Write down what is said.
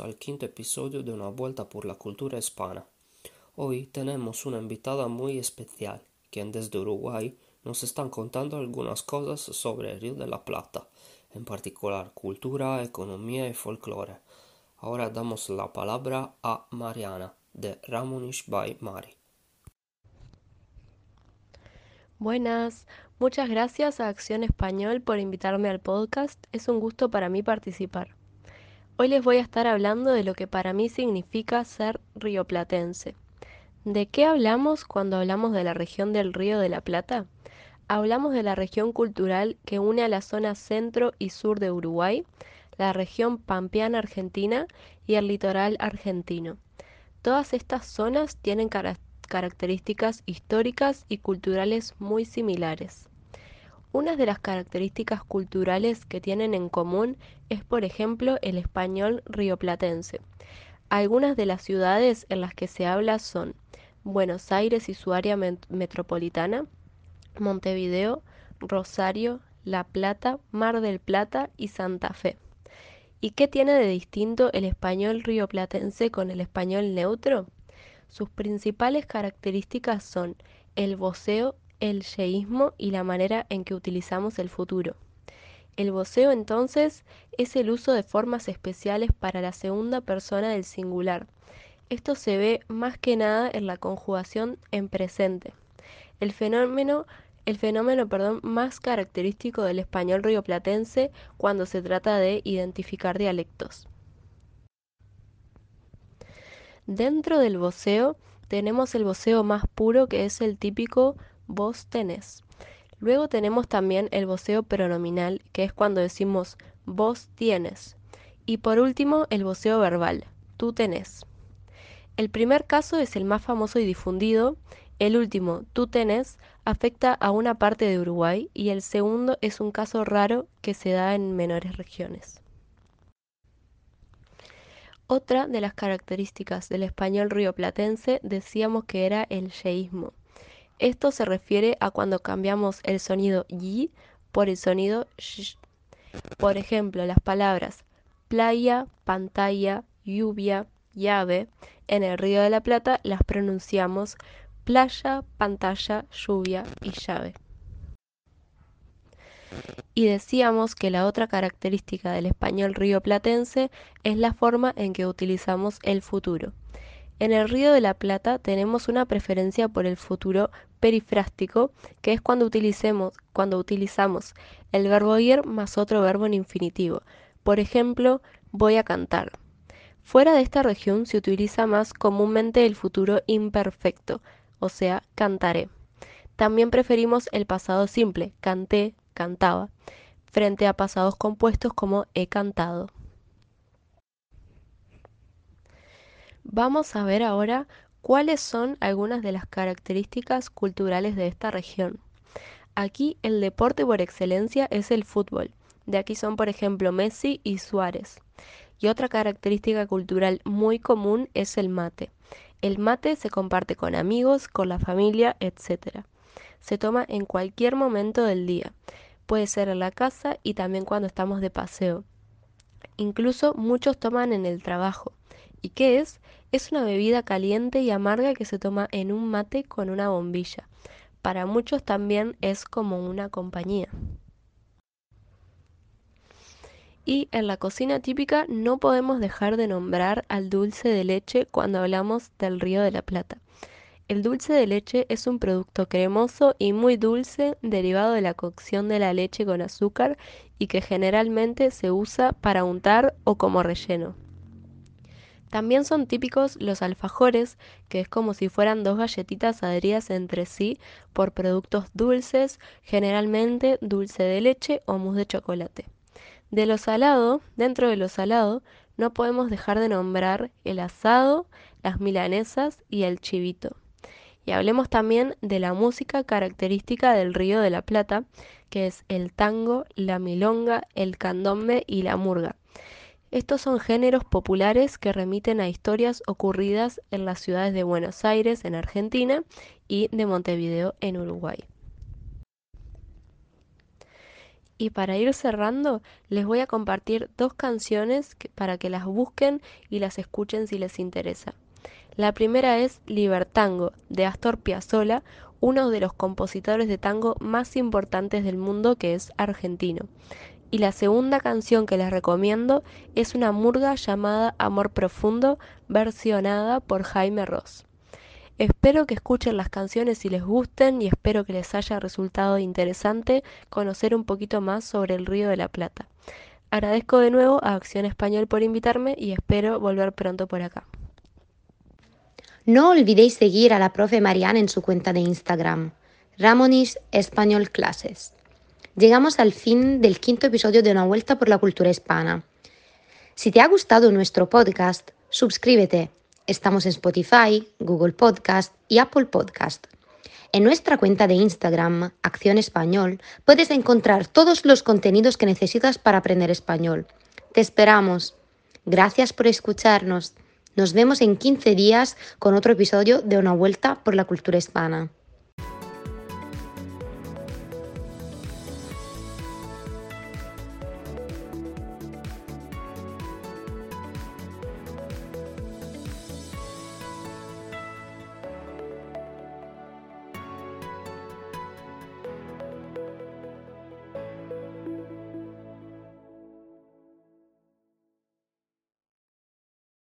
al quinto episodio de Una Vuelta por la Cultura Hispana. Hoy tenemos una invitada muy especial, quien desde Uruguay nos están contando algunas cosas sobre el Río de la Plata, en particular cultura, economía y folclore. Ahora damos la palabra a Mariana, de Ramunish by Mari. Buenas, muchas gracias a Acción Español por invitarme al podcast. Es un gusto para mí participar. Hoy les voy a estar hablando de lo que para mí significa ser rioplatense. ¿De qué hablamos cuando hablamos de la región del Río de la Plata? Hablamos de la región cultural que une a la zona centro y sur de Uruguay, la región pampeana argentina y el litoral argentino. Todas estas zonas tienen características históricas y culturales muy similares. Una de las características culturales que tienen en común es, por ejemplo, el español rioplatense. Algunas de las ciudades en las que se habla son Buenos Aires y su área metropolitana, Montevideo, Rosario, La Plata, Mar del Plata y Santa Fe. ¿Y qué tiene de distinto el español rioplatense con el español neutro? Sus principales características son el voceo el yeísmo y la manera en que utilizamos el futuro. El voceo entonces es el uso de formas especiales para la segunda persona del singular. Esto se ve más que nada en la conjugación en presente. El fenómeno, el fenómeno perdón, más característico del español rioplatense cuando se trata de identificar dialectos. Dentro del voceo tenemos el voceo más puro que es el típico vos tenés. Luego tenemos también el voceo pronominal, que es cuando decimos vos tienes. Y por último, el voceo verbal, tú tenés. El primer caso es el más famoso y difundido, el último, tú tenés, afecta a una parte de Uruguay y el segundo es un caso raro que se da en menores regiones. Otra de las características del español rioplatense decíamos que era el yeísmo. Esto se refiere a cuando cambiamos el sonido y por el sonido sh. Por ejemplo, las palabras playa, pantalla, lluvia, llave, en el Río de la Plata las pronunciamos playa, pantalla, lluvia y llave. Y decíamos que la otra característica del español río platense es la forma en que utilizamos el futuro. En el Río de la Plata tenemos una preferencia por el futuro perifrástico, que es cuando, utilicemos, cuando utilizamos el verbo ir más otro verbo en infinitivo. Por ejemplo, voy a cantar. Fuera de esta región se utiliza más comúnmente el futuro imperfecto, o sea, cantaré. También preferimos el pasado simple, canté, cantaba, frente a pasados compuestos como he cantado. Vamos a ver ahora cuáles son algunas de las características culturales de esta región. Aquí el deporte por excelencia es el fútbol. De aquí son, por ejemplo, Messi y Suárez. Y otra característica cultural muy común es el mate. El mate se comparte con amigos, con la familia, etc. Se toma en cualquier momento del día. Puede ser en la casa y también cuando estamos de paseo. Incluso muchos toman en el trabajo. ¿Y qué es? Es una bebida caliente y amarga que se toma en un mate con una bombilla. Para muchos también es como una compañía. Y en la cocina típica no podemos dejar de nombrar al dulce de leche cuando hablamos del Río de la Plata. El dulce de leche es un producto cremoso y muy dulce derivado de la cocción de la leche con azúcar y que generalmente se usa para untar o como relleno. También son típicos los alfajores, que es como si fueran dos galletitas adheridas entre sí por productos dulces, generalmente dulce de leche o mousse de chocolate. De lo salado, dentro de lo salado, no podemos dejar de nombrar el asado, las milanesas y el chivito. Y hablemos también de la música característica del Río de la Plata, que es el tango, la milonga, el candombe y la murga. Estos son géneros populares que remiten a historias ocurridas en las ciudades de Buenos Aires, en Argentina, y de Montevideo, en Uruguay. Y para ir cerrando, les voy a compartir dos canciones para que las busquen y las escuchen si les interesa. La primera es Libertango, de Astor Piazzolla, uno de los compositores de tango más importantes del mundo que es argentino. Y la segunda canción que les recomiendo es una murga llamada Amor Profundo, versionada por Jaime Ross. Espero que escuchen las canciones si les gusten y espero que les haya resultado interesante conocer un poquito más sobre el Río de la Plata. Agradezco de nuevo a Acción Español por invitarme y espero volver pronto por acá. No olvidéis seguir a la profe Marianne en su cuenta de Instagram, Ramonis Español Clases. Llegamos al fin del quinto episodio de Una Vuelta por la Cultura Hispana. Si te ha gustado nuestro podcast, suscríbete Estamos en Spotify, Google Podcast y Apple Podcast. En nuestra cuenta de Instagram, Acción Español, puedes encontrar todos los contenidos que necesitas para aprender español. Te esperamos. Gracias por escucharnos. Nos vemos en 15 días con otro episodio de Una Vuelta por la Cultura Hispana.